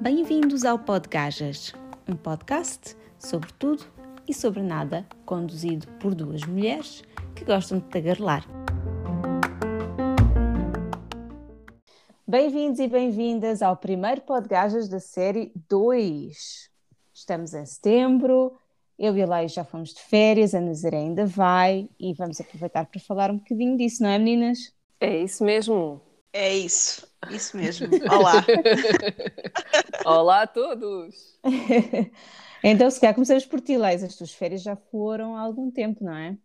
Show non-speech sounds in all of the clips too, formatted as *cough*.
Bem-vindos ao Podgajas, um podcast sobre tudo e sobre nada, conduzido por duas mulheres que gostam de tagarelar. Bem-vindos e bem-vindas ao primeiro Podgajas da série 2. Estamos em setembro, eu e a Laia já fomos de férias, a Nazaré ainda vai e vamos aproveitar para falar um bocadinho disso, não é, meninas? É isso mesmo. É isso, isso mesmo. *laughs* Olá. Olá a todos. *laughs* então, se calhar começamos por ti, Leis. As tuas férias já foram há algum tempo, não é?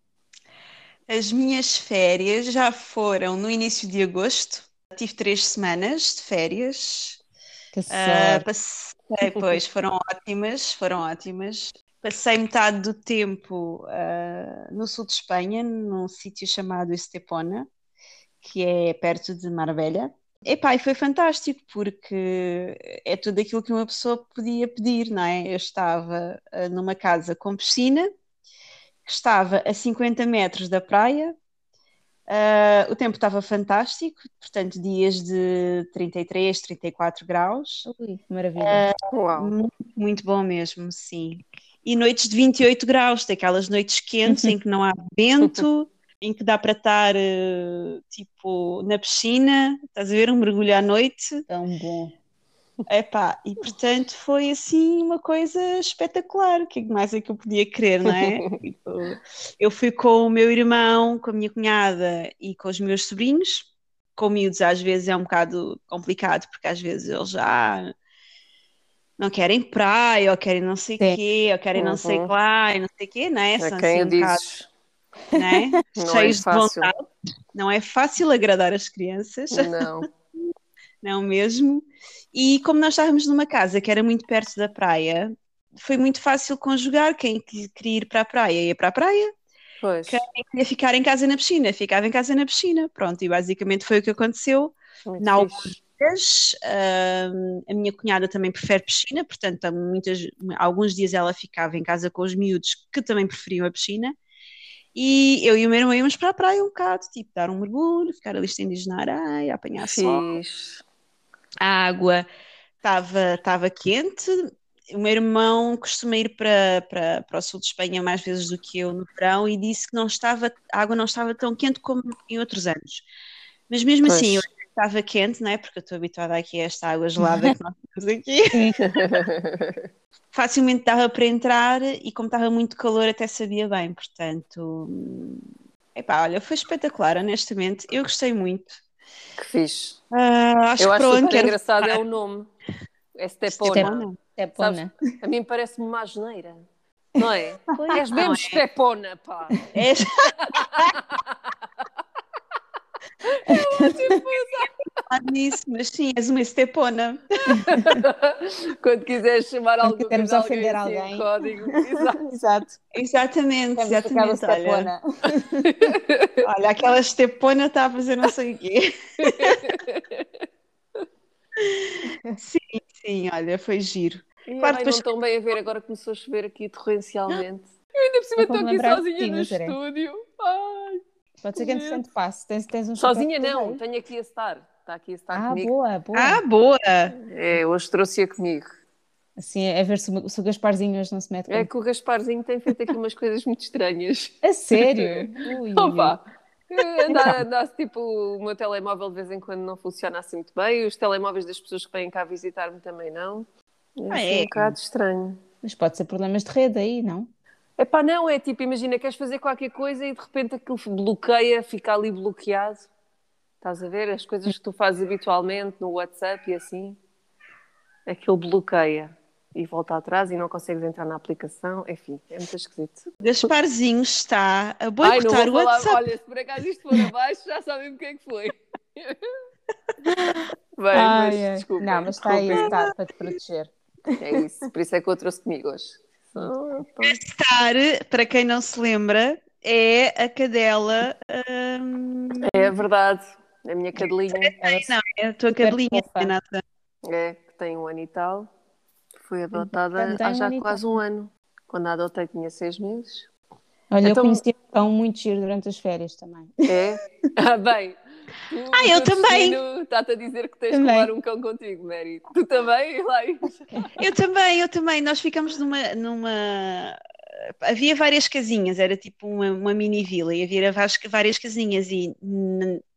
As minhas férias já foram no início de agosto. Tive três semanas de férias. Que uh, passei, pois, foram ótimas, foram ótimas. Passei metade do tempo uh, no sul de Espanha, num sítio chamado Estepona que é perto de Marbella. Epá, e foi fantástico porque é tudo aquilo que uma pessoa podia pedir, não é? Eu estava uh, numa casa com piscina, que estava a 50 metros da praia, uh, o tempo estava fantástico, portanto, dias de 33, 34 graus. Ui, maravilha. Uh, muito, muito bom mesmo, sim. E noites de 28 graus, daquelas noites quentes *laughs* em que não há vento em que dá para estar uh, tipo na piscina, estás a ver, um mergulho à noite. Tão bom. Epá, e portanto foi assim uma coisa espetacular, o que mais é que eu podia querer, não é? *laughs* tipo, eu fui com o meu irmão, com a minha cunhada e com os meus sobrinhos, com miúdos às vezes é um bocado complicado, porque às vezes eles já não querem praia, ou querem não sei o quê, ou querem uhum. não sei uhum. lá, e não sei o quê, não é? São, quem assim, um bocado né? *laughs* Não é cheios é de vontade. Não é fácil agradar as crianças. Não. *laughs* Não mesmo. E como nós estávamos numa casa que era muito perto da praia, foi muito fácil conjugar. Quem queria ir para a praia ia para a praia. Pois. Quem queria ficar em casa na piscina, ficava em casa na piscina. Pronto, e basicamente foi o que aconteceu. Muito na alguns uh, a minha cunhada também prefere piscina, portanto, muitas, alguns dias ela ficava em casa com os miúdos que também preferiam a piscina. E eu e o meu irmão íamos para a praia um bocado, tipo, dar um mergulho, ficar ali estendidos na areia, apanhar Fiz. sol. A água estava estava quente. O meu irmão costuma ir para, para, para o sul de Espanha mais vezes do que eu no verão e disse que não estava, a água não estava tão quente como em outros anos. Mas mesmo pois. assim, eu estava quente, não é? Porque eu estou habituada aqui a esta água gelada *laughs* que nós temos aqui. *laughs* facilmente dava para entrar e como estava muito calor até sabia bem, portanto, epá, olha, foi espetacular, honestamente, eu gostei muito. Que fixe. Uh, acho eu que acho que engraçado é o nome. É Stepona. Stepona. A mim parece-me uma asneira. Não é? Pois, És mesmo é. Stepona, pá. És... *laughs* Eu tipo, *laughs* nisso, mas sim, és uma estepona. *laughs* Quando quiseres chamar alguém, quisermos ofender assim, alguém. Código. *laughs* Exato. Exato. Exatamente, exatamente. Olha. *laughs* olha, aquela estepona está a fazer não sei o quê. sim, sim, olha, foi giro. E, claro, ai, depois... não estão bem a ver, agora começou a chover aqui torrencialmente. *gasps* Eu ainda por cima estou aqui sozinha no estúdio. Ai. Pode ser que entretanto passe. Tens, tens um Sozinha não, tenho aqui a estar. Está aqui a estar ah, comigo. Boa, boa. Ah, boa! É, hoje trouxe-a comigo. Assim, é ver se, se o Gasparzinho hoje não se mete É que o Gasparzinho tem feito aqui umas coisas muito estranhas. A sério? *laughs* Ui, Opa! Anda, anda, tipo, o meu telemóvel de vez em quando não funciona assim muito bem, os telemóveis das pessoas que vêm cá visitar-me também não. É, ah, é? um bocado estranho. Mas pode ser problemas de rede aí, não? É pá, não, é tipo, imagina, queres fazer qualquer coisa e de repente aquilo bloqueia, fica ali bloqueado. Estás a ver? As coisas que tu fazes habitualmente no WhatsApp e assim, aquilo bloqueia e volta atrás e não consegues entrar na aplicação. Enfim, é muito esquisito. Gasparzinho está a boicotar o WhatsApp. Olha, se por acaso isto for abaixo, já sabem o que é que foi. *laughs* Bem, Ai, mas desculpa. Não, mas está aí, está para te proteger. É isso, por isso é que eu trouxe comigo hoje. Estar, para quem não se lembra, é a cadela. Hum... É verdade, a minha cadelinha. Não, é a tua cadelinha, Renata. É, que tem um ano e tal. Foi adotada há já quase um ano. Quando a adotei tinha seis meses. Olha, então... eu conheci um cão muito giro durante as férias também. É? *laughs* Ah, bem, Tu, Ah, eu também. Está-te a dizer que tens Também. que levar um cão contigo, Mary. Tu também, Laís? Eu também, eu também. Nós ficamos numa, numa. Havia várias casinhas, era tipo uma, uma mini vila e havia várias, várias casinhas e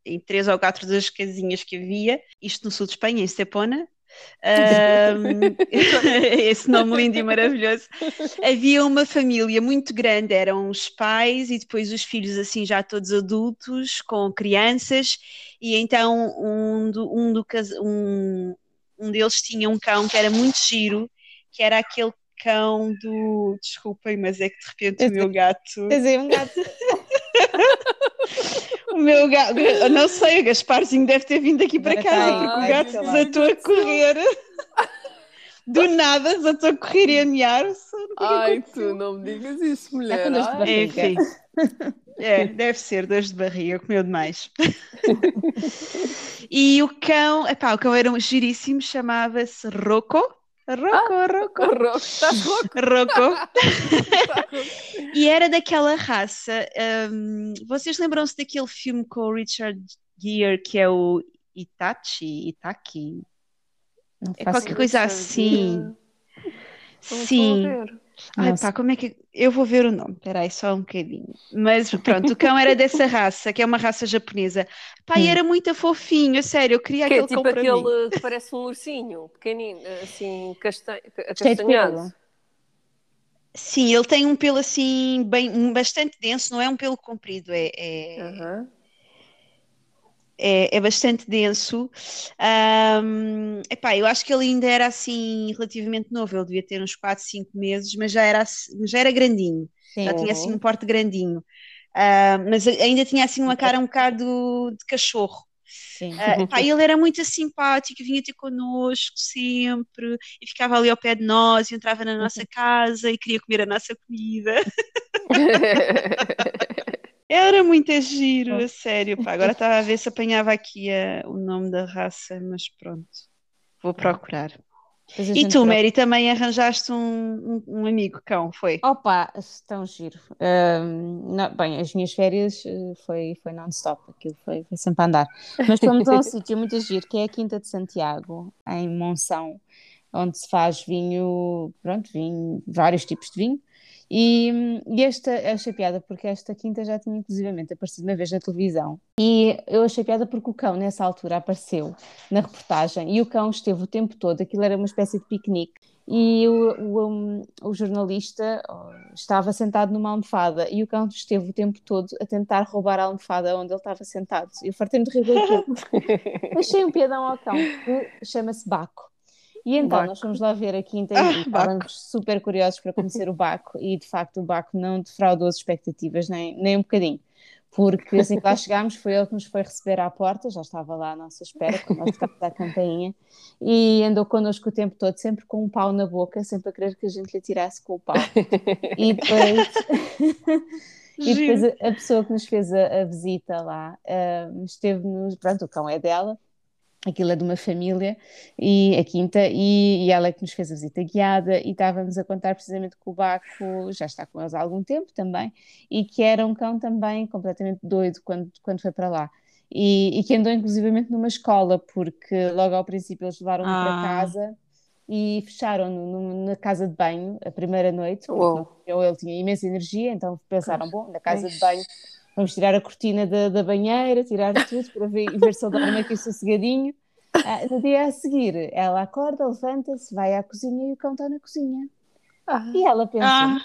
em três ou quatro das casinhas que havia, isto no sul de Espanha, em Estepona, *laughs* ahm, *laughs* esse nome lindo e maravilhoso, havia uma família muito grande, eram os pais e depois os filhos assim já todos adultos, com crianças, e então um, do, um, do, um, um deles tinha um cão que era muito giro, que era aquele cão do. Desculpem, mas é que de repente o meu gato. Tens aí um gato. *laughs* O meu gato. eu Não sei, o Gasparzinho deve ter vindo aqui para casa porque o gato desatou a correr. Do nada, desatou a correr e a é que Ai, aconteceu? tu não me digas isso, mulher. Ai. barriga. Enfim. É, deve ser, dores de barriga, comeu demais. *laughs* E o cão, epá, o cão era um giríssimo, chamava-se Rocco. Rocco, Rocco, Estás rouco? Rocco. Estás rouco. *laughs* E era daquela raça. hum, vocês lembram-se daquele filme com o Richard Gere que é o Itachi? Itaki? Não É qualquer coisa assim. Sim. Ai pá, como é que. Eu vou ver o nome, peraí, só um bocadinho. Mas pronto, o cão era dessa raça, que é uma raça japonesa. Pá, e Hum. era muito fofinho, sério, eu queria Que é aquele tipo cão para mim. aquele que parece um ursinho, pequenino, assim, de castanhado. Sim, ele tem um pelo assim, bem, bastante denso, não é um pelo comprido, é, é, Aham. É, é bastante denso. Ahm, epá, eu acho que ele ainda era assim relativamente novo, ele devia ter uns 4, 5 meses, mas já era, já era grandinho, Sim. já tinha assim Uhum. um porte grandinho. Ah, mas ainda tinha assim uma cara um bocado de cachorro. Sim. Ah, pá, ele era muito simpático, vinha ter connosco sempre e ficava ali ao pé de nós e entrava na nossa casa e queria comer a nossa comida. *laughs* Era muito giro, a sério. Pá. Agora estava a ver se apanhava aqui a- o nome da raça, mas pronto, vou procurar. E tu. Mary, também arranjaste um, um, um amigo cão, foi? Opa, tão giro. Ahm, não- bem, as minhas férias eh, foi, foi non-stop, aquilo foi, foi sempre a andar. Mas fomos a um *laughs* sítio muito giro, que é a Quinta de Santiago, em Monção, onde se faz vinho, pronto, vinho, vários tipos de vinho. E, e esta, eu achei piada porque esta quinta já tinha inclusivamente aparecido uma vez na televisão. E eu achei piada porque o cão, nessa altura, apareceu na reportagem e o cão esteve o tempo todo, aquilo era uma espécie de piquenique. E o, o, um, o jornalista estava sentado numa almofada e o cão esteve o tempo todo a tentar roubar a almofada onde ele estava sentado. Eu fartei-me de rir. *laughs* Achei um piadão ao cão, que chama-se Baco. E então Baco. nós fomos lá ver a quinta *laughs* Ah, e estávamos super curiosos para conhecer o Baco e de facto o Baco não defraudou as expectativas nem, nem um bocadinho. Porque assim que lá chegámos foi ele que nos foi receber à porta, já estava lá à nossa espera, quando nós tocámos a campainha, e andou connosco o tempo todo, sempre com um pau na boca, sempre a querer que a gente lhe tirasse com o pau. E depois, *laughs* e depois a, pessoa que nos fez a, a visita lá ah, esteve-nos, pronto, o cão é dela, aquilo é de uma família, e a quinta, e, e ela é que nos fez a visita guiada, e estávamos a contar precisamente que o Baco já está com eles há algum tempo também, e que era um cão também completamente doido quando, quando foi para lá. E, e que andou inclusivamente numa escola, porque logo ao princípio eles levaram-no para Ah. casa e fecharam-no na casa de banho a primeira noite, porque não- ele tinha imensa energia, então pensaram, bom, na casa de banho vamos tirar a cortina da, da banheira, tirar tudo para ver, ver se ele dorme aqui sossegadinho. Ah, no dia a seguir, ela acorda, levanta-se, vai à cozinha e o cão está na cozinha. Ah, E ela pensa, Ah.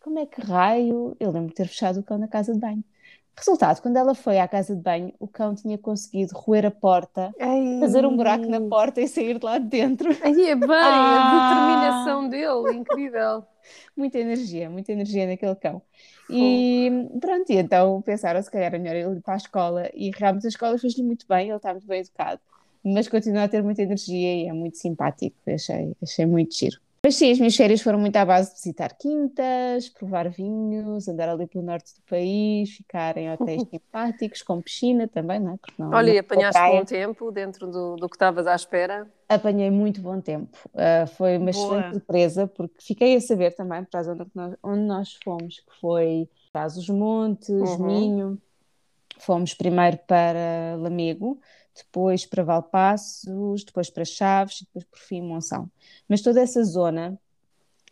como é que raio? Eu lembro de ter fechado o cão na casa de banho. Resultado, quando ela foi à casa de banho, o cão tinha conseguido roer a porta, ai. fazer um buraco na porta e sair de lá de dentro. Ai, é bem, Ah. a determinação dele, incrível. Muita energia, muita energia naquele cão. E pronto, e então pensaram se calhar é melhor ele ir para a escola e realmente a escola fez-lhe muito bem, ele está muito bem educado, mas continua a ter muita energia e é muito simpático, achei, achei muito giro. Mas sim, as minhas férias foram muito à base de visitar quintas, provar vinhos, andar ali pelo norte do país, ficar em hotéis *laughs* simpáticos, com piscina também, não é? Porque não, Olha, e apanhaste bom tempo dentro do, do que estavas à espera? Apanhei muito bom tempo. Uh, foi uma Boa. excelente surpresa, porque fiquei a saber também para a zona nós- onde nós fomos, que foi Trás os Montes, Uhum. Minho. fomos primeiro para Lamego, depois para Valpassos, depois para Chaves depois por fim Monção. Mas toda essa zona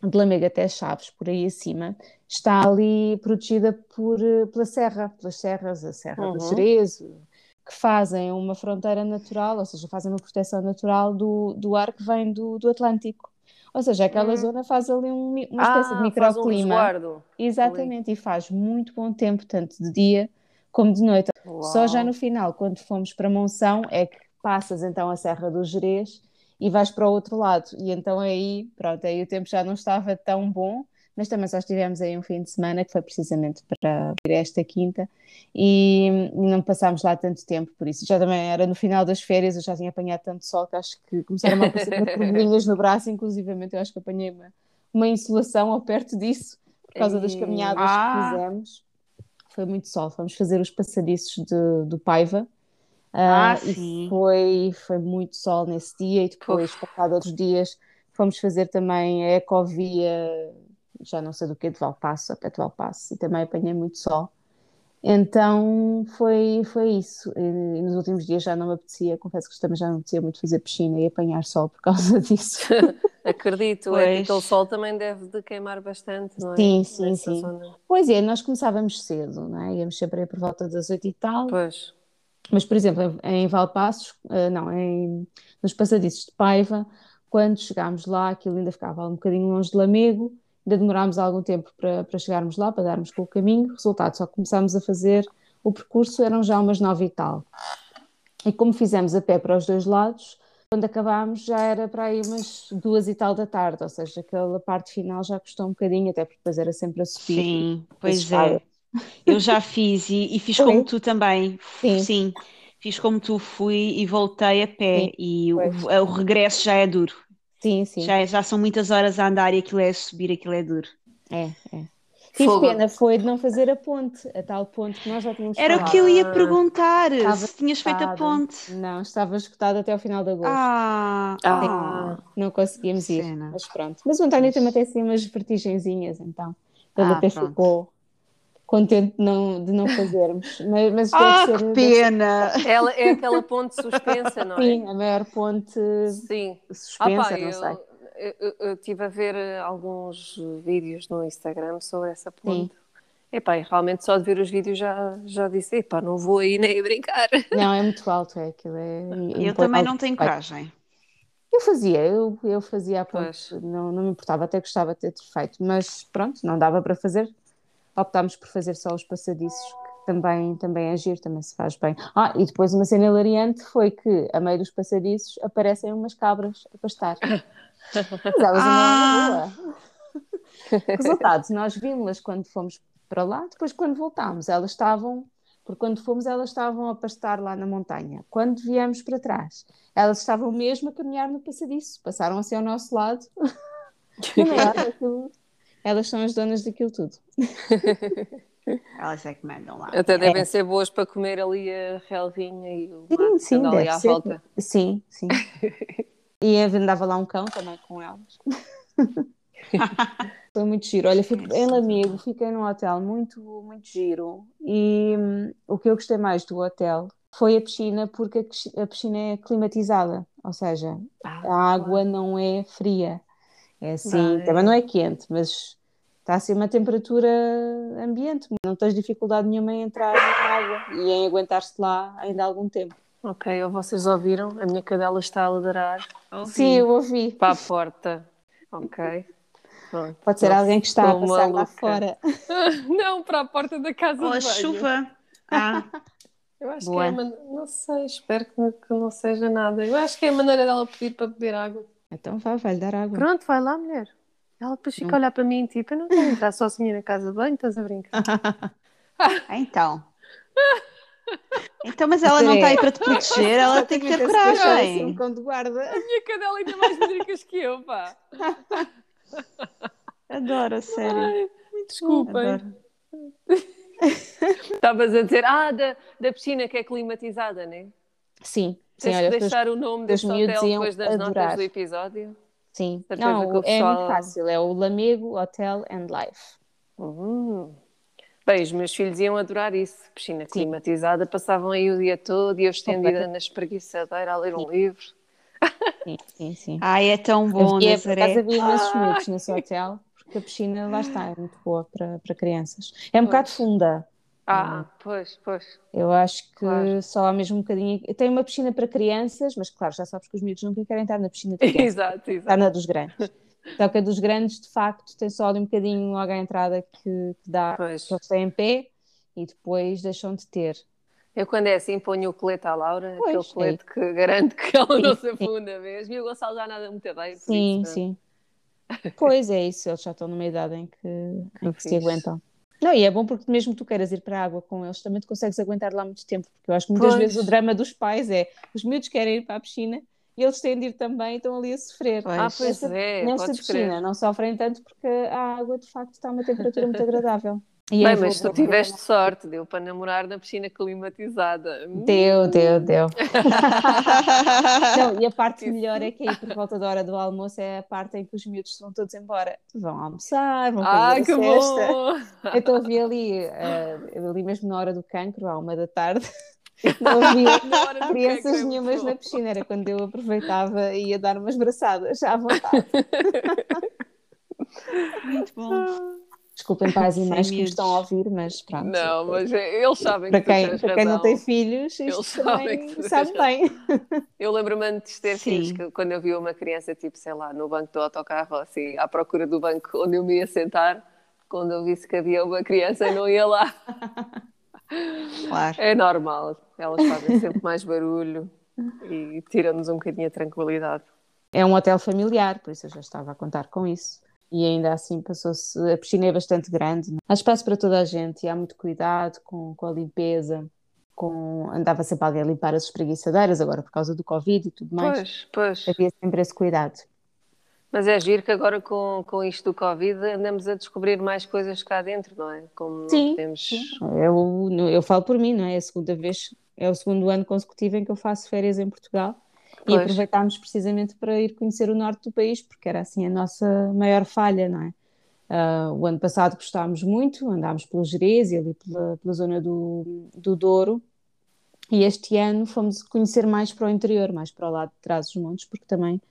de Lamego até Chaves, por aí acima, está ali protegida por, pela serra, pelas serras, a Serra uhum. do Cerezo, que fazem uma fronteira natural, ou seja, fazem uma proteção natural do, do ar que vem do, do Atlântico. Ou seja, aquela hum. zona faz ali um, uma espécie ah, de microclima. Um Exatamente, ali. e faz muito bom tempo, tanto de dia como de noite. Uau. Só já no final, quando fomos para Monção, é que passas então a Serra do Jerez e vais para o outro lado. E então aí, pronto, aí o tempo já não estava tão bom, mas também só estivemos aí um fim de semana, que foi precisamente para esta quinta, e não passámos lá tanto tempo, por isso já também era no final das férias, eu já tinha apanhado tanto sol que acho que começaram a aparecer bolinhas *laughs* no braço, inclusivamente eu acho que apanhei uma, uma insolação ao perto disso, por causa das caminhadas ah. que fizemos. Foi muito sol, fomos fazer os passadiços de, do Paiva, ah, uh, sim. foi, foi muito sol nesse dia e depois, passado outros dias, fomos fazer também a ecovia já não sei do que, de Valpasso, até de Valpasso, e também apanhei muito sol. Então foi, foi isso. E, nos últimos dias já não me apetecia, confesso que também já não me apetecia muito fazer piscina e apanhar sol por causa *laughs* disso. *laughs* Acredito, pois. é que aquele sol também deve de queimar bastante, não é? Sim, sim, Nessa sim. Zona. Pois é, nós começávamos cedo, não é? Íamos sempre aí por volta das oito e tal. Pois. Mas, por exemplo, em Valpassos, eh, não, em, nos passadiços de Paiva, quando chegámos lá, aquilo ainda ficava um bocadinho longe de Lamego, ainda demorámos algum tempo para, para chegarmos lá, para darmos com o caminho. Resultado, só começámos a fazer o percurso, eram já umas nove e tal. E como fizemos a pé para os dois lados, quando acabámos já era para aí umas duas e tal da tarde, ou seja, aquela parte final já custou um bocadinho, até porque depois era sempre a subir. Sim, pois é. Eu já fiz e, e fiz como tu também. Sim. Sim. Fiz como tu, fui e voltei a pé Sim, e o, o, regresso já é duro. Sim, sim. Já, já são muitas horas a andar e aquilo é subir, aquilo é duro. É, é. Tive pena foi de não fazer a ponte, a tal ponte que nós já tínhamos Era falado. o que eu ia perguntar, estava se tinhas feito a ponte. Não, estava escutada até ao final de agosto. Ah, ah. não conseguimos ir, mas pronto. Mas o António também tem assim umas vertigenzinhas, então ele ah, até pronto. ficou contente de não, de não fazermos. Mas, mas ah, ser, que pena! Ela é aquela *laughs* ponte suspensa, não é? Sim, a maior ponte Sim. suspensa, ah, pá, não eu, sei. Eu, eu estive a ver eh, alguns vídeos no Instagram sobre essa ponte. Sim. Epá, e realmente só de ver os vídeos já, já disse, epá, não vou aí nem brincar. *laughs* Não, é muito alto, é aquilo. É, eu também não tenho coragem. Eu fazia, eu, eu fazia a ponte, não, não me importava, até gostava de ter feito, mas pronto, não dava para fazer, optámos por fazer só os passadiços, que também, também é giro, também se faz bem. Ah, e depois uma cena hilariante foi que, a meio dos passadiços, aparecem umas cabras a pastar. *laughs* Mas elas ah. na rua. *laughs* Resultado, nós vimos-las quando fomos para lá, depois quando voltámos, elas estavam, porque quando fomos elas estavam a pastar lá na montanha. Quando viemos para trás, elas estavam mesmo a caminhar no passadiço, passaram assim ao nosso lado. *laughs* Elas são as donas daquilo tudo. *laughs* Elas é que mandam lá. Até devem é. ser boas para comer ali a relvinha e o sim, sim, ali à ser. volta. Sim, sim. *laughs* e andava lá um cão também com elas. *laughs* Foi muito giro. Olha, fico, em Lamego, fiquei num hotel muito, muito giro. E hum, o que eu gostei mais do hotel foi a piscina, porque a piscina é climatizada, ou seja, ah, a água não é fria. É assim, também não é quente, mas está assim uma temperatura ambiente, não tens dificuldade nenhuma em entrar na água e em aguentar-se lá ainda há algum tempo. Ok, ou vocês ouviram? A minha cadela está a ladrar. Ouvi. Sim, eu ouvi. Para a porta. Ok. Pronto. Pode ser alguém que está a passar lá fora. *laughs* não, para a porta da casa ou a chuva. Ah. Eu acho Boa. que é, man... não sei, espero que, que não seja nada. Eu acho que é a maneira dela pedir para beber água. Então vá, vai-lhe dar água. Pronto, vai lá, mulher. Ela depois fica não. a olhar para mim, tipo, eu não quero entrar sozinha na casa de banho, estás a brincar? *laughs* então. Então, mas ela não está aí para te proteger, ela tem que ter coragem. Um cão de guarda. A minha cadela ainda mais medricas que eu, pá. *laughs* Adoro, a sério. Ai, desculpem. *laughs* Estavas a dizer, ah, da, da piscina que é climatizada, não é? Sim. Tens Sim, que deixar o nome deste hotel depois das adorar. notas do episódio? Sim, não, é pessoal... muito fácil, é o Lamego Hotel and Life. Uhum. Bem, os meus filhos iam adorar isso. Piscina climatizada, passavam aí o dia todo e eu estendida na espreguiçadeira a ler um livro. Sim, sim, sim. Ai, é tão bom, Havia, por Nazaré. acaso havia imensos miúdos nesse hotel, porque a piscina lá está, é muito boa para, para crianças. É um bocado funda. Ah, pois, pois. Eu acho que Claro. só há mesmo um bocadinho. Tem uma piscina para crianças, mas claro, já sabes que os miúdos nunca querem estar na piscina de *laughs* crianças. Exato, Está exato. na dos grandes. Só que a dos grandes, de facto, tem só ali um bocadinho logo à entrada que, que dá Pois. que eles têm em pé e depois deixam de ter. Eu, quando é assim, ponho o colete à Laura, Pois, aquele colete que garante que ela não se *laughs* afunda mesmo. E o Gonçalo já nada muito bem. Sim, isso, sim. Pois é isso, eles já estão numa idade em que, em que se aguentam. Não, e é bom porque mesmo tu queiras ir para a água com eles, também tu consegues aguentar lá muito tempo, porque eu acho que muitas Pois. vezes o drama dos pais é os miúdos querem ir para a piscina e eles têm de ir também e estão ali a sofrer. Pois. Ah, pois Nesta- é, Nesta piscina crer. não sofrem tanto porque a água de facto está a uma temperatura muito agradável. E Bem, é mas tu tiveste sorte, deu para namorar na piscina climatizada. Hum. Deu, deu, deu. *laughs* Não, e a parte Isso. melhor é que aí por volta da hora do almoço é a parte em que os miúdos vão todos embora. Vão almoçar, vão Ah, fazer que a cesta. bom! *laughs* Então havia ali, eh, ali mesmo na hora do cancro, à uma da tarde, *laughs* não havia Na hora do crianças cancro é nenhumas na piscina. Era quando eu aproveitava e ia dar umas braçadas à vontade. Muito bom. Desculpem pais e *laughs* Sem mães que me estão a ouvir, mas pronto. Não, mas é- eles sabem para que quem, para quem não tem filhos, Eles sabem sabe bem. *laughs* Eu lembro-me antes de ter Sim. filhos, que quando eu vi uma criança, tipo, sei lá, no banco do autocarro, assim, à procura do banco onde eu me ia sentar, quando eu visse que havia uma criança e não ia lá. *laughs* Claro. É normal, elas fazem sempre mais barulho e tiram-nos um bocadinho a tranquilidade. É um hotel familiar, por isso eu já estava a contar com isso. E ainda assim passou-se. A piscina é bastante grande, há espaço para toda a gente e há muito cuidado com, com a limpeza. Com... Andava sempre alguém a limpar as espreguiçadeiras, agora por causa do Covid e tudo mais. Pois, pois. Havia sempre esse cuidado. Mas é giro que agora com, com isto do Covid andamos a descobrir mais coisas cá dentro, não é? Como Sim, podemos... Eu, eu falo por mim, não é? É a segunda vez, é o segundo ano consecutivo em que eu faço férias em Portugal. E Pois. aproveitámos precisamente para ir conhecer o norte do país, porque era assim a nossa maior falha, não é? Ah, o ano passado gostámos muito, andámos pelo Jerez e ali pela, pela zona do, do Douro, e este ano fomos conhecer mais para o interior, mais para o lado de trás dos montes, porque também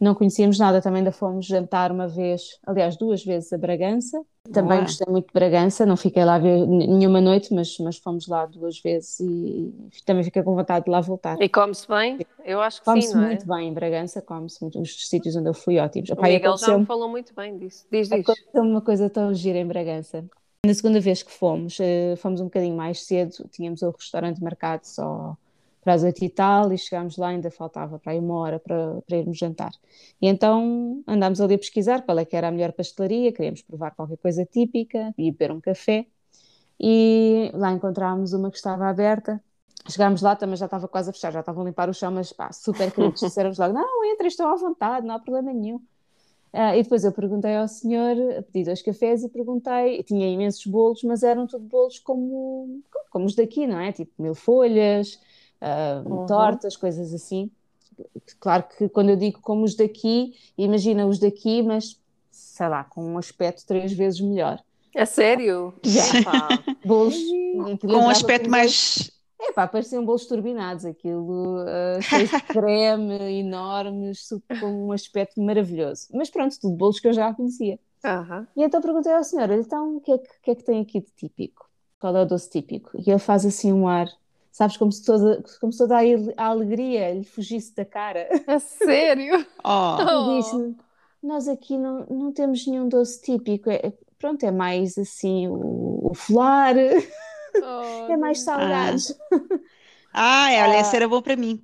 não conhecíamos nada, também ainda fomos jantar uma vez, aliás, duas vezes a Bragança, também Boa. gostei muito de Bragança, não fiquei lá nenhuma noite, mas, mas fomos lá duas vezes e também fiquei com vontade de lá voltar. E come-se bem? Eu acho que Come-se sim, não é? muito bem em Bragança, come-se muito. Os sítios onde eu fui ótimos. O Epá, e Miguel já me falou muito bem disso. Diz, uma coisa tão gira em Bragança. Na segunda vez que fomos, eh, fomos um bocadinho mais cedo, tínhamos o restaurante marcado só para as oito e tal, e chegámos lá, ainda faltava para aí uma hora para, para irmos jantar. E então andámos ali a pesquisar qual é que era a melhor pastelaria, queríamos provar qualquer coisa típica e beber um café. E lá encontrámos uma que estava aberta. Chegámos lá, também já estava quase a fechar, já estavam a limpar o chão, mas pá, super queridos. *laughs* Disseram-nos logo: não, entrem, estão à vontade, não há problema nenhum. Ah, e depois eu perguntei ao senhor, pedi dois cafés e perguntei, tinha imensos bolos, mas eram tudo bolos como, como os daqui, não é? Tipo mil folhas, Uhum. tortas, coisas assim. Claro que quando eu digo como os daqui, imagina os daqui, mas sei lá, com um aspecto três vezes melhor. É sério? Já. *laughs* Bolos Com um aspecto mais. é pá, pareciam bolos turbinados, aquilo ah, cheio de *laughs* creme, enormes, super- com um aspecto maravilhoso. Mas pronto, tudo bolos que eu já conhecia. Aham. E então perguntei ao senhor, então o que é que, o que é que tem aqui de típico? Qual é o doce típico? E ele faz assim um ar, sabes, como se toda, como se toda a ale- a alegria lhe fugisse da cara. *laughs* É sério? Oh, E Oh. disse-me, nós aqui não, não temos nenhum doce típico, é, pronto, é mais assim o, o flar, Oh, é mais salgados. ah, olha, esse era bom para mim.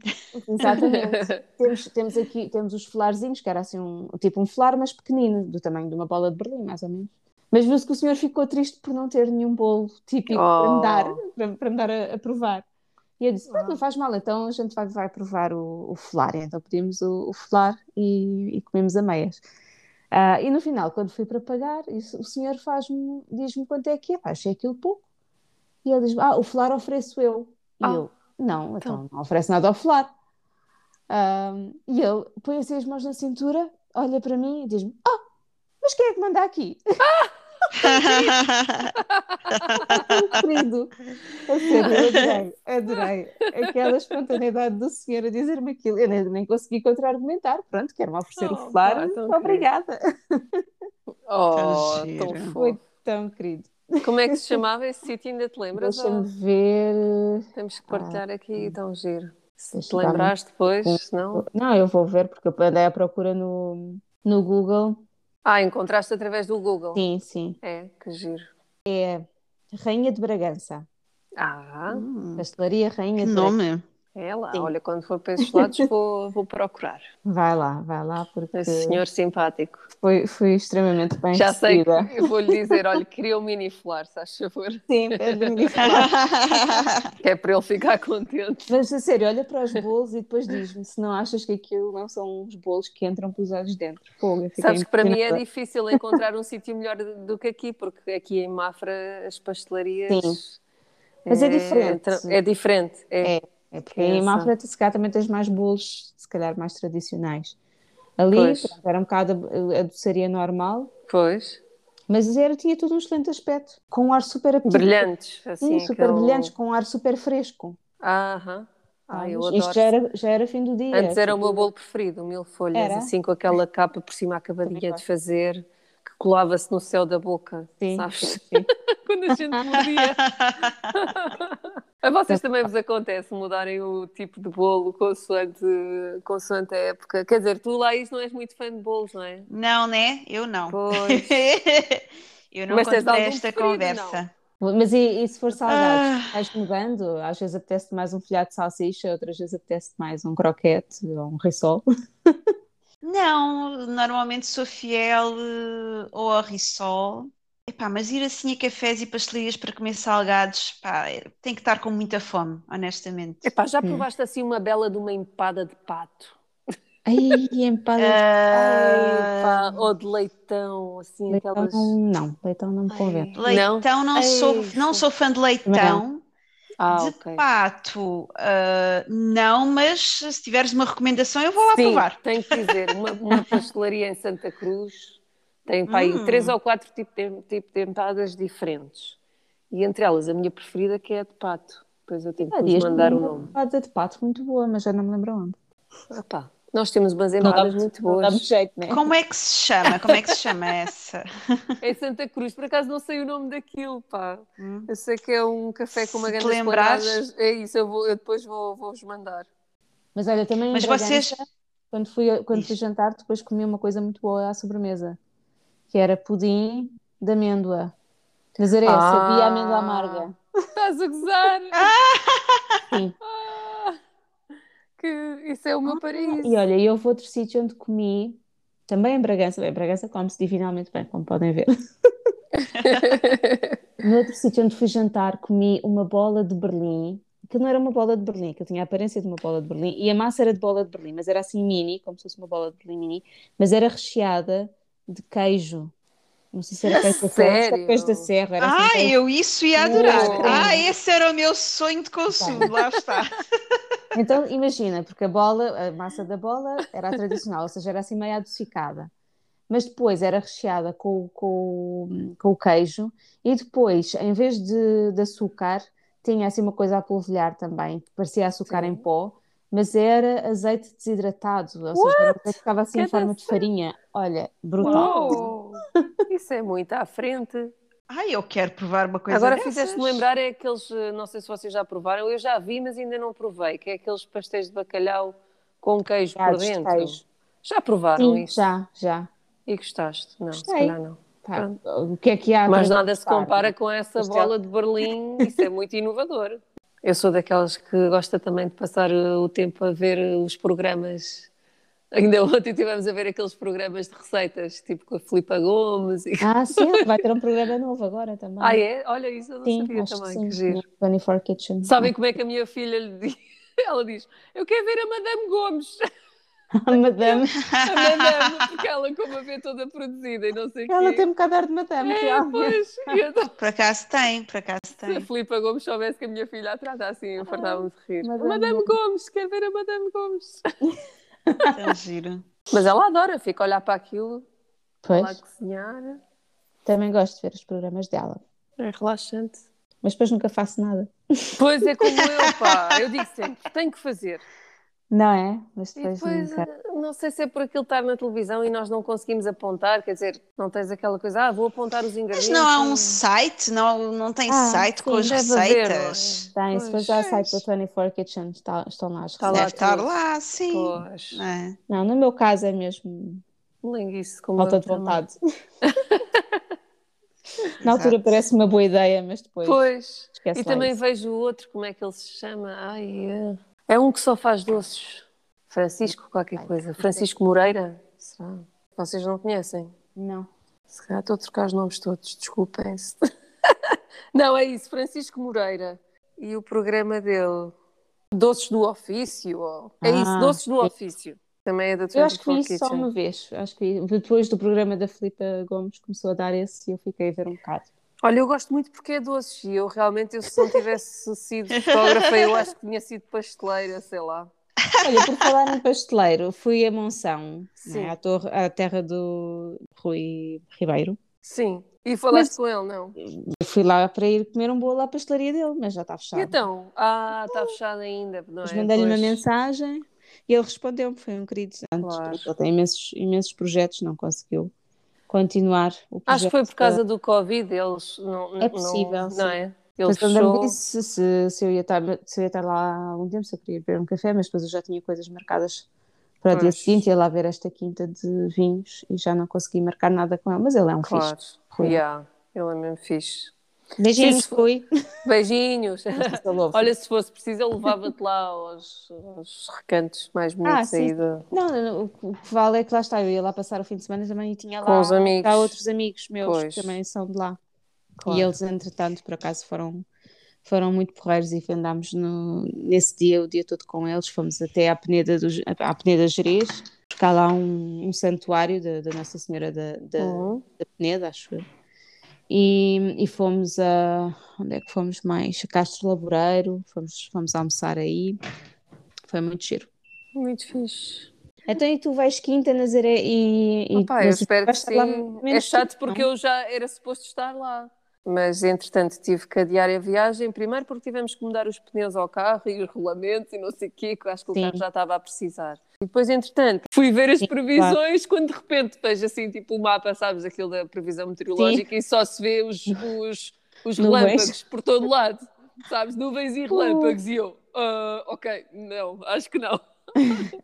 Exatamente. *laughs* temos, temos aqui temos os flarzinhos, que era assim um tipo um flar, mas pequenino, do tamanho de uma bola de Berlim, mais ou menos. Mas viu-se que o senhor ficou triste por não ter nenhum bolo típico para me dar, Oh. para, para me dar a, a provar. E eu disse: "Pronto, não faz mal, então a gente vai, vai provar o, o flar. E então pedimos o, o flar e, e comemos a meias. Ah, e no final, quando fui para pagar, isso- o senhor faz-me, diz-me quanto é que é. Achei aquilo pouco. E ele diz: Ah, o flar ofereço eu. E Ah, eu: Não, então não oferece nada ao flar. Ahm, e ele põe assim as mãos na cintura, olha para mim e diz-me: Ah, mas quem é que manda aqui? *laughs* querido. A sério, eu adorei, adorei. Aquela espontaneidade do senhor a dizer-me aquilo. Eu nem, nem consegui contra-argumentar. Pronto, quero-me oferecer Oh, o pá, tão Obrigada. Oh, tão Foi tão querido. Como é que se chamava esse sítio? Ainda te lembras? Deixa-me ver. Temos que partilhar aqui, tão giro. Se te lembrares depois, senão... Não, eu vou ver porque eu andei à procura no, no Google. Ah, encontraste através do Google. Sim, sim. É, que giro. Rainha de Bragança. Ah, Pastelaria Rainha Que de Bragança. É lá. Sim. Olha, quando for para esses *laughs* lados vou, vou procurar. Vai lá, vai lá, porque Esse senhor simpático. foi, foi extremamente bem Já sei que eu vou-lhe dizer, olha, queria um mini flor, se faz favor. Sim, pede-me *laughs* Que é para ele ficar contente. Mas a sério, olha para os bolos e depois diz-me se não achas que aquilo não são uns bolos que entram pelos olhos dentro. Fogo, Sabes que para mim é difícil encontrar um *laughs* sítio melhor do que aqui, porque aqui em Mafra as pastelarias. Sim. Mas é diferente. tra- É diferente. É. É porque em. Mafra, se calhar, também tens mais bolos, se calhar, mais tradicionais. Ali, pronto, era um bocado a, a doçaria normal, Pois. mas era, tinha todo um excelente aspecto, com um ar super apetitoso. Brilhantes. Assim, Sim, super aquele- brilhantes, com um ar super fresco. Aham. Ah, eu adoro. Isto já era, já era fim do dia. Antes era o tipo, meu bolo preferido, o mil folhas, Era? assim com aquela capa por cima acabadinha de fazer, que colava-se no céu da boca, Sim, sabes? sim. *laughs* Quando a gente mordia. *laughs* *laughs* A vocês também vos acontece mudarem o tipo de bolo consoante, consoante a época? Quer dizer, tu lá isso não és muito fã de bolos, não é? Não, né? Eu não. Pois. *laughs* Eu não Mas algum esta preferido, conversa. Mas e, e se for salgados, Ah. vais mudando? Às vezes apetece mais um folhado de salsicha, outras vezes apetece mais um croquete ou um rissol. *laughs* Não, normalmente sou fiel eh, ou a rissol. Epá, mas ir assim a cafés e pastelarias para comer salgados, pá, é- tem que estar com muita fome, honestamente. Epá, já Hum. provaste assim uma bela de uma empada de pato? Ai, empada *laughs* Ah, Epá, ou de leitão, assim, leitão, aquelas... não, leitão não me convence. leitão, não, sou, Ei, não sou fã de leitão. Ah, De ok. pato, ah, não, mas se tiveres uma recomendação, eu vou lá Sim, provar. tenho que dizer, uma, uma pastelaria em Santa Cruz tem pá, aí Hum. três ou quatro tipos de, tipo de empadas diferentes. E entre elas, a minha preferida que é a de pato. Depois eu tenho que Ah, vos mandar o uma nome. empada de pato muito boa, mas já não me lembro onde. Ah, pá, nós temos umas Não empadas muito Não boas. jeito, né? Como é que se chama? Como é que se chama essa? Em *laughs* Santa Cruz, por acaso não sei o nome daquilo, pá. Hum. Eu sei que é um café com uma grande esplanadas. É isso, eu, vou, eu depois vou- vou-vos mandar. Mas olha, também Mas vocês- quando fui, quando fui jantar, depois comi uma coisa muito boa à sobremesa, que era pudim de amêndoa. Nazaré, Ah. sabia amêndoa amarga. Estás a gozar? *laughs* Sim. Ah, que isso é o meu paraíso. E olha, e houve outro sítio onde comi, também em Bragança, bem, Bragança come-se divinamente bem, como podem ver. *laughs* No outro sítio onde fui jantar, comi uma bola de Berlim. Aquilo não era uma bola de Berlim, que tinha a aparência de uma bola de Berlim. E a massa era de bola de Berlim, mas era assim mini, como se fosse uma bola de Berlim mini, mas era recheada de queijo. Não sei se era queijo da serra, se era queijo da serra. Era assim, Ah, queijo- eu isso ia adorar. Uou. Ah, esse era o meu sonho de consumo, lá está. *laughs* Então, imagina, porque a bola, a massa da bola era a tradicional, ou seja, era assim meio adocicada. Mas depois era recheada com, com, com o queijo e depois, em vez de, de açúcar, tinha assim uma coisa a polvilhar também, que parecia açúcar Sim. em pó, mas era azeite desidratado, ou seja, era que ficava assim em Que forma de farinha. Olha, brutal. Uou! Isso é muito à frente. Ai, eu quero provar uma coisa Agora fizeste-me lembrar é aqueles, eh, não sei se vocês já provaram, eu já vi, mas ainda não provei, que é aqueles pastéis de bacalhau com queijo por Gados de dentro. queijo. Já provaram Sim, isso? já, já. E gostaste? Não, se Gostei. calhar não. Pá, o que é que há Mas nada se compara com essa Pastel. bola de Berlim, isso é muito inovador. Eu sou daquelas que gosta também de passar eh, o tempo a ver eh, os programas. Ainda *laughs* ontem estivemos a ver aqueles programas de receitas, tipo com a Filipa Gomes. E... Ah, sim, *laughs* vai ter um programa novo agora também. Ah, é? Olha, isso eu não Sim, sabia acho que também, sim, que giro. no 24 Kitchen. Sabem como é que a minha filha lhe *laughs* diz? Ela diz: Eu quero ver a Madame Gomes. *laughs* A madame, A Madame, porque ela, como a vê toda produzida e não sei o quê. ela tem um bocado de ar de madame, É, realmente. pois. Então, Por acaso tem, por acaso se tem. a Filipa Gomes soubesse que a minha filha a trata assim, eu fartava-me de rir. Madame Madame, Gomes, quer ver a Madame Gomes? *laughs* Tão giro. Mas ela adora, fica a olhar para aquilo, Pois. lá cozinhar. Também gosto de ver os programas dela. É relaxante. Mas depois nunca faço nada. Pois é como eu, pá. *laughs* Eu digo sempre, tenho que fazer. Não é? Mas E depois, depois, nunca. eh, não sei se é por aquilo estar na televisão e nós não conseguimos apontar, quer dizer, não tens aquela coisa, ah, vou apontar os Mas ingredientes. não há um site, não, não tem Ah, site com sim, as deve haver, receitas. Tem, se for ao site da 24 Kitchen, está- estão lá as Está lá Deve receitas. estar lá, sim. Pois, Não é? Não, no meu caso é mesmo linguice como falta de vontade. *laughs* Na altura Exato. parece uma boa ideia, mas depois Pois, esquece e também isso. vejo o outro, como é que ele se chama? Ai, é, é um que só faz doces. Francisco qualquer coisa. Francisco Moreira? Será? Vocês não conhecem? Não. Se calhar estou a trocar os nomes todos, desculpem-se. *laughs* não, é isso, Francisco Moreira. E o programa dele, Doces do Ofício. ou- É isso, Ah, Doces do sim. Ofício. Também é da Eu acho que vi 24 isso só uma vez. Acho que depois do programa da Filipa Gomes começou a dar esse e eu fiquei a ver um bocado. Olha, eu gosto muito porque é doces e eu realmente, eu, se não tivesse sido fotógrafa, eu acho que tinha sido pasteleira, sei lá. Olha, por falar em pasteleiro, fui a Monção, né, à, torre, à terra do Rui Ribeiro. Sim. E falaste Mas- com ele, não? Eu fui lá para ir comer um bolo à pastelaria dele, mas já está E fechado. então? Ah, está fechado ainda, não Mas é? mandei-lhe uma mensagem e ele respondeu-me, foi um querido. Antes, Claro. Ele tem imensos, imensos projetos, não conseguiu continuar o projeto. Acho que foi por causa do Covid, eles não, É não- possível, sim. não é? Ele me fechou. disse se, se, eu ia estar, se eu ia estar lá há algum tempo, se eu queria beber um café, mas depois eu já tinha coisas marcadas para o dia seguinte, ia lá ver esta quinta de vinhos e já não consegui marcar nada com ele, mas ele é um Claro. fixe. Rui. Yeah, ele é mesmo fixe. Beijinhos, Rui. Beijinhos. *laughs* Olha, se fosse preciso, eu levava-te lá aos, aos recantos mais bonitos sim, aí do- Não, não, o que vale é que lá está, eu ia lá passar o fim de semana também e tinha lá Com os amigos. cá outros amigos meus Pois. que também são de lá. Claro. E eles, entretanto, por acaso foram, foram muito porreiros e andámos no, nesse dia, o dia todo com eles. Fomos até à Peneda, do, à Peneda Gerês, buscar lá um, um santuário da, da Nossa Senhora da, da, Uhum. da Peneda, acho eu. E, e fomos a. Onde é que fomos mais? A Castro Laboreiro, fomos, fomos almoçar aí. Foi muito giro. Muito fixe. Então, e tu vais quinta, Nazaré e. e Opa, eu espero que sim. É chato porque não? eu já era suposto estar lá. Mas, entretanto, tive que adiar a viagem. Primeiro porque tivemos que mudar os pneus ao carro e os rolamentos e não sei o quê, que acho que o Sim. carro já estava a precisar. E depois, entretanto, fui ver as Sim, previsões quando de repente vejo assim, tipo o mapa, sabes, aquilo da previsão meteorológica e só se vê os, os, os *laughs* relâmpagos por todo lado. Sabes, nuvens e relâmpagos. E eu, "Ah, ok, não, acho que não. *laughs*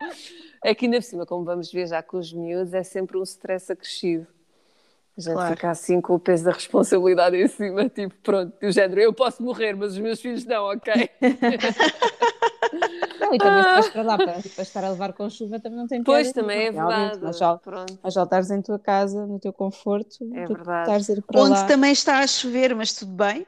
É que ainda por cima, como vamos viajar com os miúdos, é sempre um stress acrescido. A gente Claro. fica assim com o peso da responsabilidade *laughs* em cima, tipo, pronto, do género, eu posso morrer, mas os meus filhos não, ok? E também se vais para lá para, para estar a levar com chuva também não tem Pois, também é nenhuma, realmente, verdade. Mas já, mas já estares em tua casa, no teu conforto, É verdade. estares a ir para Onde lá. também está a chover, mas tudo bem.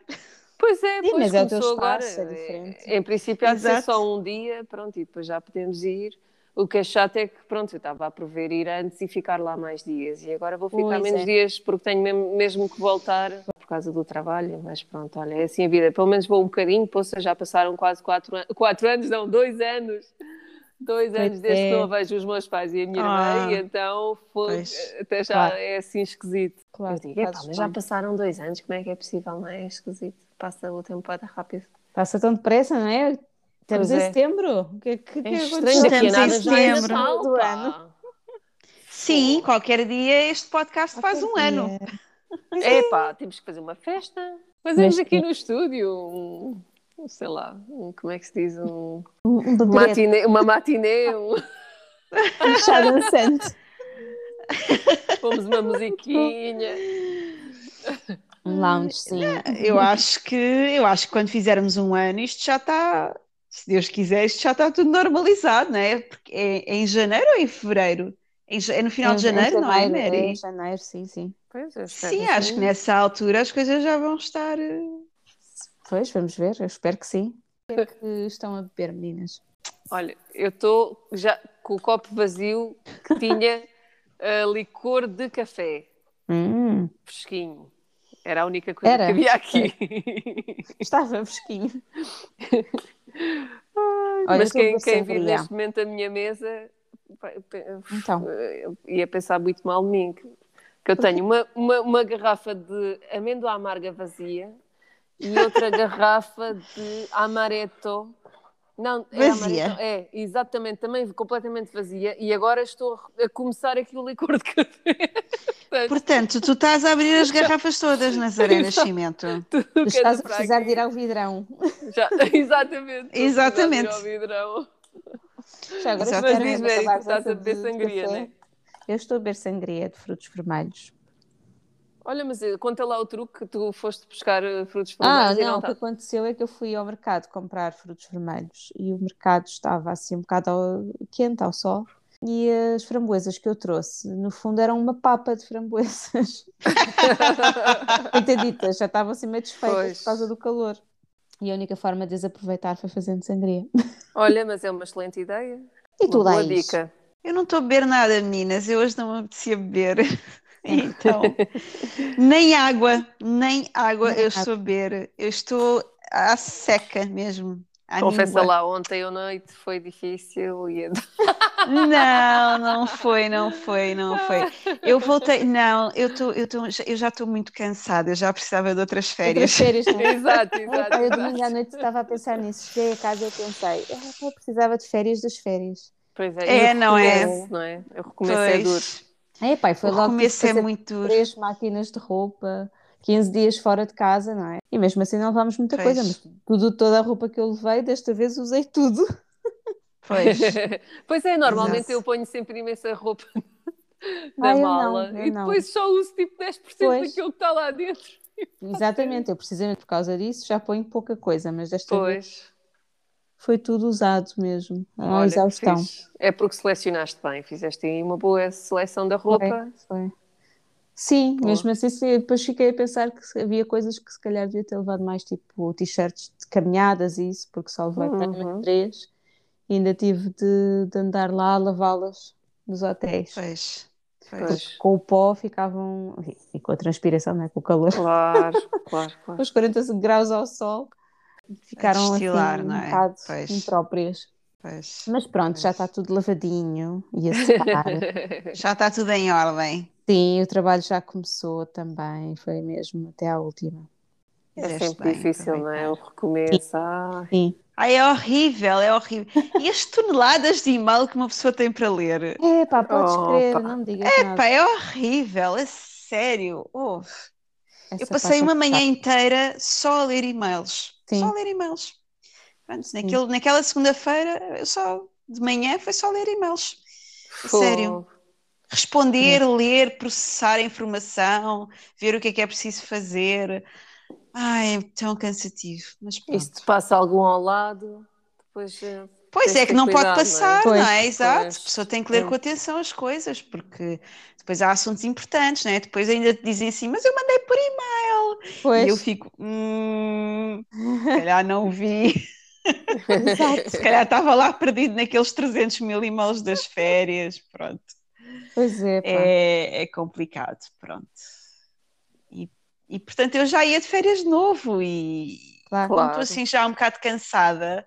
Pois é, Sim, pois mas é o teu começou espaço, agora. é diferente. Em princípio há de ser só um dia, pronto, e depois já podemos ir. O que é chato é que, pronto, eu estava a prever ir antes e ficar lá mais dias. E agora vou ficar Pois menos é. dias porque tenho mesmo, mesmo que voltar por causa do trabalho. Mas pronto, olha, é assim a vida. Pelo menos vou um bocadinho, poxa, já passaram quase quatro, an quatro anos, não, dois anos. Dois Pois anos desde é. que não vejo os meus pais e a minha Ah. irmã, e então foi, Pois. até já Claro. é assim esquisito. Claro, digo, "Epá, fazes mas já passaram dois anos, como é que é possível? Não é? É esquisito. Passa o tempo para rápido. Passa tão depressa, não é? Estamos Pois em é. setembro. O que, que, que É aconteceu? estranho, daqui a nada já é setembro. Do pá. ano. Sim, qualquer dia este podcast faz um ano. É pá, temos que fazer uma festa. Fazemos Mas aqui que- no estúdio um, um, sei lá, um, como é que se diz? Um, Um, um matinê, uma matinê, um, *laughs* um chá dançante. *laughs* pomos uma musiquinha. Um lounge, sim. Eu acho que eu acho que quando fizermos um ano isto já está, se Deus quiser, isto já está tudo normalizado, não é? Porque é, é em janeiro ou em fevereiro? É no final de janeiro, não é, Mary? Em janeiro, sim, sim. Pois, eu espero Sim, que acho que nessa altura as coisas já vão estar. eh, Pois, vamos ver, eu espero que sim. O que é que estão a beber, meninas? Olha, eu estou já com o copo vazio que tinha *laughs* eh, licor de café, Hum, fresquinho. Era a única coisa Era? que havia aqui. *laughs* estava fresquinho. *laughs* Olha, Mas quem, quem vir neste momento a minha mesa Então. eh, ia pensar muito mal de mim. que eu tenho uma, uma, uma garrafa de amêndoa amarga vazia e outra garrafa de amaretto. Não, é Vazia? amaretto, é, exatamente, também completamente vazia. E agora estou a começar aqui o licor de *laughs* café. Portanto, tu estás a abrir as garrafas todas, *laughs* Nazaré Nascimento. Tu que estás a precisar aqui. de ir ao vidrão. Já, *laughs* exatamente. Exatamente. Já agora, diz, Mary, acabar tu estás a beber sangria, café, né? Eu estou a beber sangria de frutos vermelhos. Olha, mas eh, conta lá o truque que tu foste buscar eh, frutos Ah, vermelhos e não, não o que está. aconteceu é que eu fui ao mercado comprar frutos vermelhos e o mercado estava assim um bocado ao- quente ao sol e as framboesas que eu trouxe, no fundo, eram uma papa de framboesas. *laughs* Entendidas, já estavam assim meio desfeitas Pois. por causa do calor. E a única forma de as aproveitar foi fazendo sangria. *laughs* Olha, mas é uma excelente ideia. E tu, uma boa Laís? dica. Eu não estou a beber nada, meninas. Eu hoje não me apetecia beber. *laughs* Então, *laughs* nem água, nem água Nem eu água. estou a beber. Eu estou à seca mesmo. À Confessa míngua. lá, ontem à noite foi difícil e *laughs* Não, não foi, não foi, não foi. Eu voltei, *laughs* não, eu, tô, eu, tô, eu já estou muito cansada, eu já precisava de outras Outras férias. férias, não é? Exato, exato. eu domingo à noite estava a pensar nisso. Cheguei a casa e pensei, "Ah, eu precisava de férias das férias. Pois é, É, não é? recomeço, não é? O recomeço é duro. Pois, É, e foi o logo tipo, começo é muito duro. três máquinas de roupa, 15 dias fora de casa, não é? E mesmo assim não levámos muita Pois. coisa, mas tudo, toda a roupa que eu levei, desta vez usei tudo. Pois, *laughs* pois é, normalmente Exato. eu ponho sempre imensa roupa *laughs* na Ah, não, mala eu e não. depois só uso tipo 10% Pois. daquilo que está lá dentro. Exatamente, eu precisamente por causa disso já ponho pouca coisa, mas desta vez Pois. foi tudo usado mesmo, a Olha, exaustão. É porque selecionaste bem, fizeste aí uma boa seleção da roupa. Foi, foi. Sim, Boa. mesmo assim, sim, depois fiquei a pensar que havia coisas que se calhar devia ter levado mais, tipo t-shirts de caminhadas e isso, porque só levei Uhum. três e ainda tive de, de andar lá a lavá-las nos hotéis. pois, Pois. Com o pó ficavam, e com a transpiração, né, com o calor, Claro, *laughs* claro, claro. os 40 graus ao sol, ficaram assim não um é? bocado Pois. impróprias. pois. Mas pronto, já Pois. está tudo lavadinho e a secar. *laughs* Já está tudo em ordem. Sim, o trabalho já começou também, foi mesmo até à última. É sempre bem, difícil, não é? O recomeço. Ah, Sim. Ai, é horrível, é horrível. E as toneladas de e-mail que uma pessoa tem para ler? É pá, podes Opa. crer, não me digas nada. Epá, é horrível, é sério. Uf. Essa Eu passei uma é manhã inteira só a ler e-mails. Sim. Só a ler e-mails. Pronto, naquele, naquela segunda-feira, eu só de manhã foi só ler e-mails. Sério. Responder, ler, processar a informação, ver o que é que é preciso fazer. Ai, é tão cansativo. Mas E se te passa algum ao lado, depois. eh, Pois é que não pode não é? passar, Pois, não é? Exato. pois. A pessoa tem que ler É. com atenção as coisas, porque depois há assuntos importantes, não é? Depois ainda te dizem assim, mas eu mandei por e-mail. Pois, E eu fico, hum, se *laughs* calhar não vi. exato. Se calhar estava lá perdido naqueles 300 mil e-mails das férias. Pronto. Pois é, pá. É, é complicado, pronto. E, e portanto eu já ia de férias de novo e Claro. como estou assim já um bocado cansada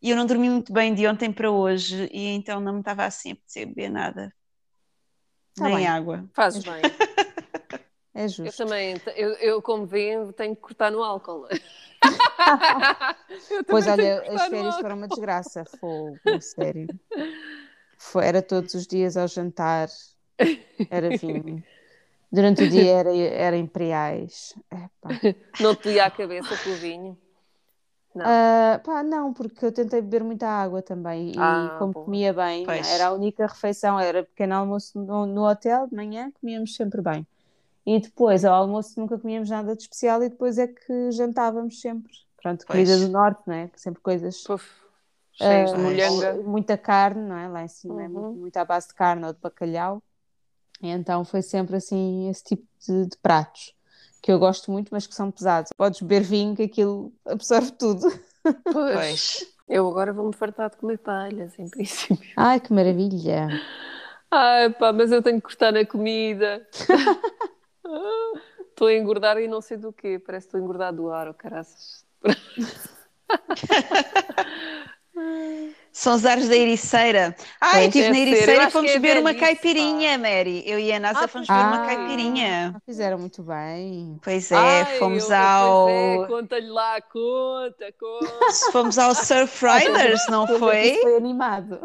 e eu não dormi muito bem de ontem para hoje e então não me estava assim a apetecer beber nada. Tá Nem bem. água. Fazes bem. *laughs* É Eu justo. também, eu, eu como vêem, tenho que cortar no álcool. *laughs* *laughs* Eu Pois olha, as férias foram uma desgraça, fogo, sério. Foi, era todos os dias ao jantar, era vinho. *laughs* Durante o dia era, era imperiais. Epá. Não te ia à cabeça com o vinho. Não. Ah, pá, não, porque eu tentei beber muita água também e Ah, como boa. comia bem, Pois. era a única refeição, era pequeno almoço no, no hotel, de manhã comíamos sempre bem. E depois, ao almoço, nunca comíamos nada de especial e depois é que jantávamos sempre. Pronto, Pois. comida do norte, não é? Sempre coisas, Puf, cheios de ah, molhanga. muita carne, não é? Lá em cima é Uhum. muito, muito à base de carne ou de bacalhau. E então foi sempre assim, esse tipo de, de pratos que eu gosto muito, mas que são pesados. Podes beber vinho, que aquilo absorve tudo. *laughs* Pois. Eu agora vou-me fartar de comer palhas, em princípio. *laughs* Ai, que maravilha! Ai pá, mas eu tenho que cortar na comida. *laughs* Estou a engordar e não sei do quê. Parece que estou a engordar do ar, oh caraças. São os ares da Ericeira. Ah, eu estive na Ericeira e fomos é beber uma caipirinha, Mary. Eu e a NASA Ah, fomos beber uma ah. caipirinha. Ah, fizeram muito bem. Pois é, Ai, fomos eu- ao. É, conta-lhe lá, conta, conta. *laughs* Fomos ao Surf *laughs* Riders, não foi? foi animado.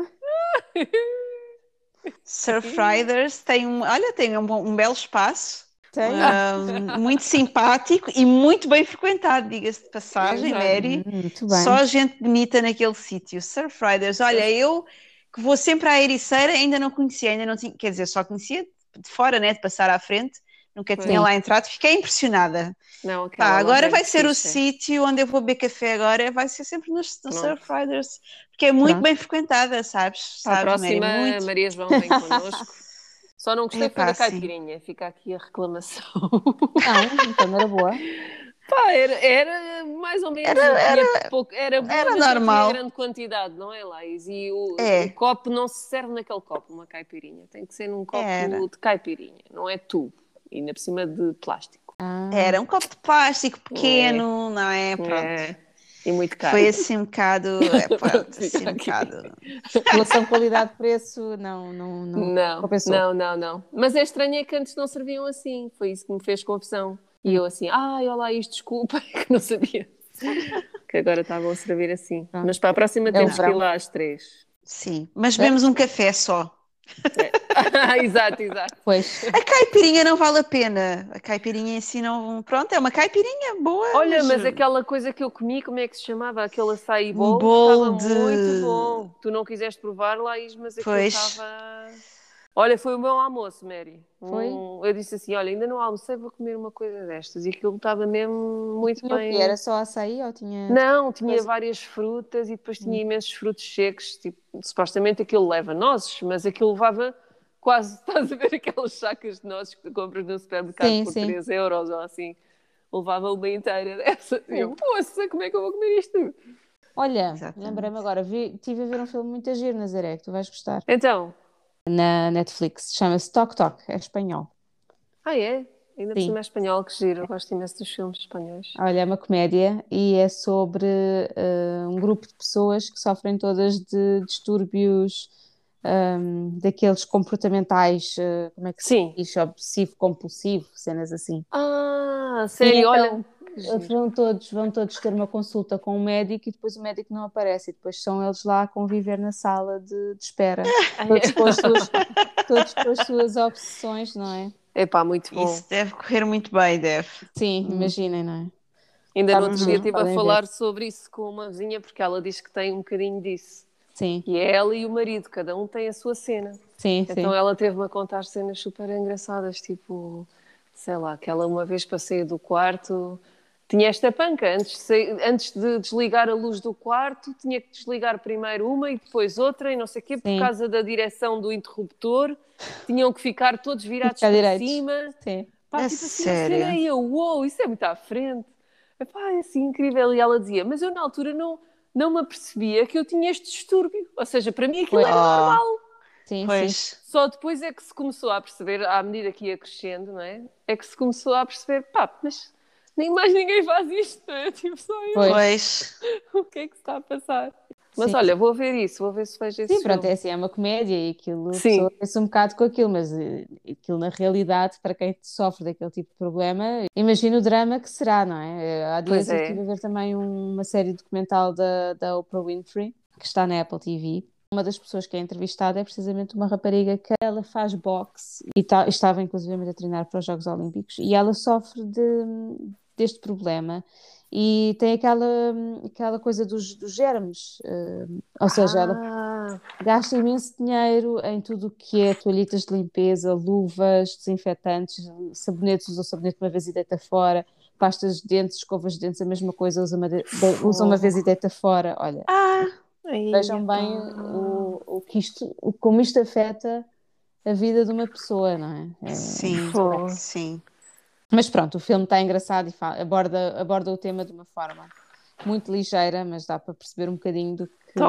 Surf Riders tem um, olha, tem um, um belo espaço? Um, muito simpático e muito bem frequentado, diga-se de passagem, Exato. Mary. Muito bem. Só gente bonita naquele sítio. Surf Riders, olha, eu que vou sempre à Ericeira ainda não conhecia, ainda não tinha, quer dizer, só conhecia de fora, né, de passar à frente, nunca tinha lá entrado, fiquei impressionada. Não, lá agora vai ser o sítio onde eu vou beber café agora, vai ser sempre no, no Pronto. Surf Riders, porque é muito Pronto. bem frequentada, sabes? À Sabes, próxima, Mary? Muito. Maria João vem *laughs* connosco. Só não gostei foi Epá, da sim. caipirinha, fica aqui a reclamação. Não, então era boa. *laughs* Pá, era, era mais ou menos. Era- tinha pouco, era, boa, era normal. grande quantidade, não é, Laís? E o, É. o copo não se serve naquele copo, uma caipirinha. Tem que ser num copo Era. de caipirinha, não é tubo. E ainda por cima de plástico. Ah, Era um copo de plástico pequeno, não é? Pronto. É. E muito caro. Foi assim um bocado, é, *laughs* pronto, assim um bocado. relação qualidade-preço não, não, não, Não, compensou. não, não, não. Mas é estranho é que antes não serviam assim. Foi isso que me fez confusão. E eu assim, ai, olá, isto, desculpa, *laughs* que não sabia. que agora estavam a servir assim. Pronto. Mas para a próxima É temos que ir lá às três. Sim, mas bebemos um café só. *laughs* exato, exato. Pois, A caipirinha não vale a pena. A caipirinha em si não. Pronto, é uma caipirinha boa. Olha, mas aquela coisa que eu comi, como é que se chamava? Aquele açaí bowl, Um estava de- muito bom. Tu não quiseste provar, Laís, mas aquilo Pois. estava... Olha, foi o meu almoço, Mary. Foi? Um- eu disse assim, olha, ainda não almocei, vou comer uma coisa destas. E aquilo estava mesmo muito tinha bem... quê? Era só açaí ou tinha. Não, tinha Mas- várias frutas e depois Hum. tinha imensos frutos secos. Tipo, supostamente aquilo leva nozes, mas aquilo levava quase, *laughs* estás a ver aquelas sacas de nozes que tu compras no supermercado Sim, por sim. 3 euros ou assim. Levava uma inteira *laughs* dessa. E eu, poça, como é que eu vou comer isto? Olha, lembrei-me agora, vi, estive a ver um filme muito giro, Nazaré, que tu vais gostar. Então, Na Netflix, chama-se Tok Tok, é espanhol. ah é? Ainda por cima é espanhol, que giro. Eu gosto imenso dos filmes espanhóis. Olha, é uma comédia e é sobre eh, um grupo de pessoas que sofrem todas de distúrbios ehm, daqueles comportamentais, eh, como é que se Sim. diz? Obsessivo-compulsivo, cenas assim. Ah, sério, então, olha. Giro. Vão todos, vão todos ter uma consulta com um médico e depois o médico não aparece e depois são eles lá a conviver na sala de, de espera, *laughs* todos com, as suas, todos com as suas obsessões, não é? Epá, muito bom. Isso deve correr muito bem, deve. Sim, imaginem, não é? Ainda Tá no outro muito dia estive a podem ver. falar sobre isso com uma vizinha, porque ela diz que tem um bocadinho disso. Sim, E é ela e o marido, cada um tem a sua cena. sim, sim. Então ela teve-me a contar cenas super engraçadas, tipo, sei lá, que ela uma vez para sair do quarto tinha esta panca. Antes de, sair- antes de desligar a luz do quarto, tinha que desligar primeiro uma e depois outra, e não sei o quê, por Sim. causa da direção do interruptor. Tinham que ficar todos virados Ficar para direitos. cima. Sim. Pá, A tipo assim, sério? e eu, uou, isso é muito à frente. Epá, é assim incrível. E ela dizia, mas eu na altura não, não me apercebia que eu tinha este distúrbio. Ou seja, para mim aquilo Pois. era Oh. normal. Sim, sim. Pois. Só depois é que se começou a perceber, à medida que ia crescendo, não é? É que se começou a perceber, pá, mas nem mais ninguém faz isto, não é? Tipo, só eu. Pois. *laughs* O que é que se está a passar? Mas Sim. olha, vou ver isso, vou ver se vejo esse Sim, pronto, filme. é assim, é uma comédia e aquilo, a Sim. pessoa pensa um bocado com aquilo, mas eh, aquilo na realidade, para quem sofre daquele tipo de problema, imagina o drama que será, não é? Eh, Há dias Pois eu é. estive a ver também um- uma série documental da, da Oprah Winfrey, que está na Apple TV. Uma das pessoas que é entrevistada é precisamente uma rapariga que ela faz boxe e tá- estava inclusive a treinar para os Jogos Olímpicos e ela sofre de- deste problema e tem aquela, aquela coisa dos, dos germes, eh, ou seja, ela Ah, Gasta imenso dinheiro em tudo o que é toalhitas de limpeza, luvas, desinfetantes, sabonetes, usa o sabonete uma vez e deita fora, pastas de dentes, escovas de dentes, a mesma coisa, usa uma, de- usa uma vez e deita fora. Olha, Ah, vejam bem epá. o, o que isto, o- como isto afeta a vida de uma pessoa, não é? É- sim, Pô. sim. Mas pronto, o filme está engraçado e aborda, aborda o tema de uma forma muito ligeira, mas dá para perceber um bocadinho do que,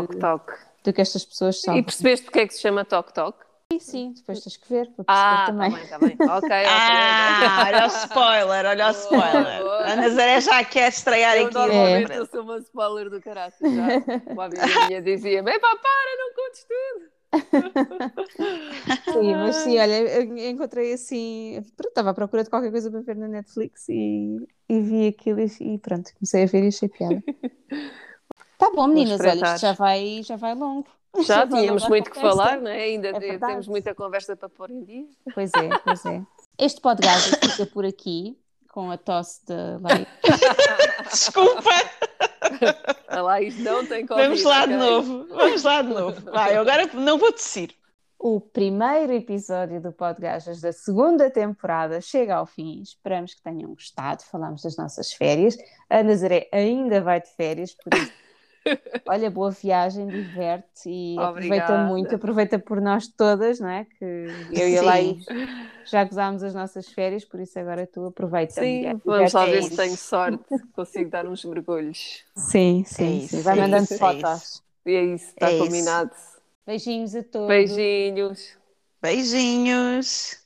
do que estas pessoas E sofrem. percebeste porque é que se chama Toque Toque? E sim, depois tens que ver para perceber Ah, também. tá bem, tá bem. *laughs* Ok. Ah, olha o spoiler, olha o spoiler. Boa, A Nazaré já quer estrear Eu aqui. normalmente É. eu sou uma spoiler do caráter. Já. *laughs* Uma amiga minha dizia-me: Epá, para, não contes tudo. *laughs* Sim, mas sim, olha, eu encontrei assim. pronto, Estava à procura de qualquer coisa para ver na Netflix e, e vi aquilo e, e pronto, comecei a ver e achei piada. Tá bom, meninas, olha, isto já vai, já vai longo. *laughs* Já vai tínhamos muito que falar, não é? Ainda É temos muita conversa para pôr em dia. Pois é, pois é. Este podcast fica por aqui, com a tosse da Laís. *laughs* Desculpa, lá, isto não tem Covid. vamos lá de novo. Vamos lá de novo. Vai, agora não vou tossir. O primeiro episódio do Podgajas da segunda temporada chega ao fim. Esperamos que tenham gostado. Falamos das nossas férias. A Nazaré ainda vai de férias, por isso. Olha, boa viagem, diverte e aproveita Obrigada. muito, aproveita por nós todas, não é? Que eu e a. Laís já gozámos as nossas férias, por isso agora tu aproveita. Sim, vamos lá ver diverte-te. se tenho sorte, consigo dar uns mergulhos. Sim, É sim, isso, sim. Vai é mandando isso, é fotos. E é isso, está É isso. combinado. Beijinhos a todos. Beijinhos. Beijinhos.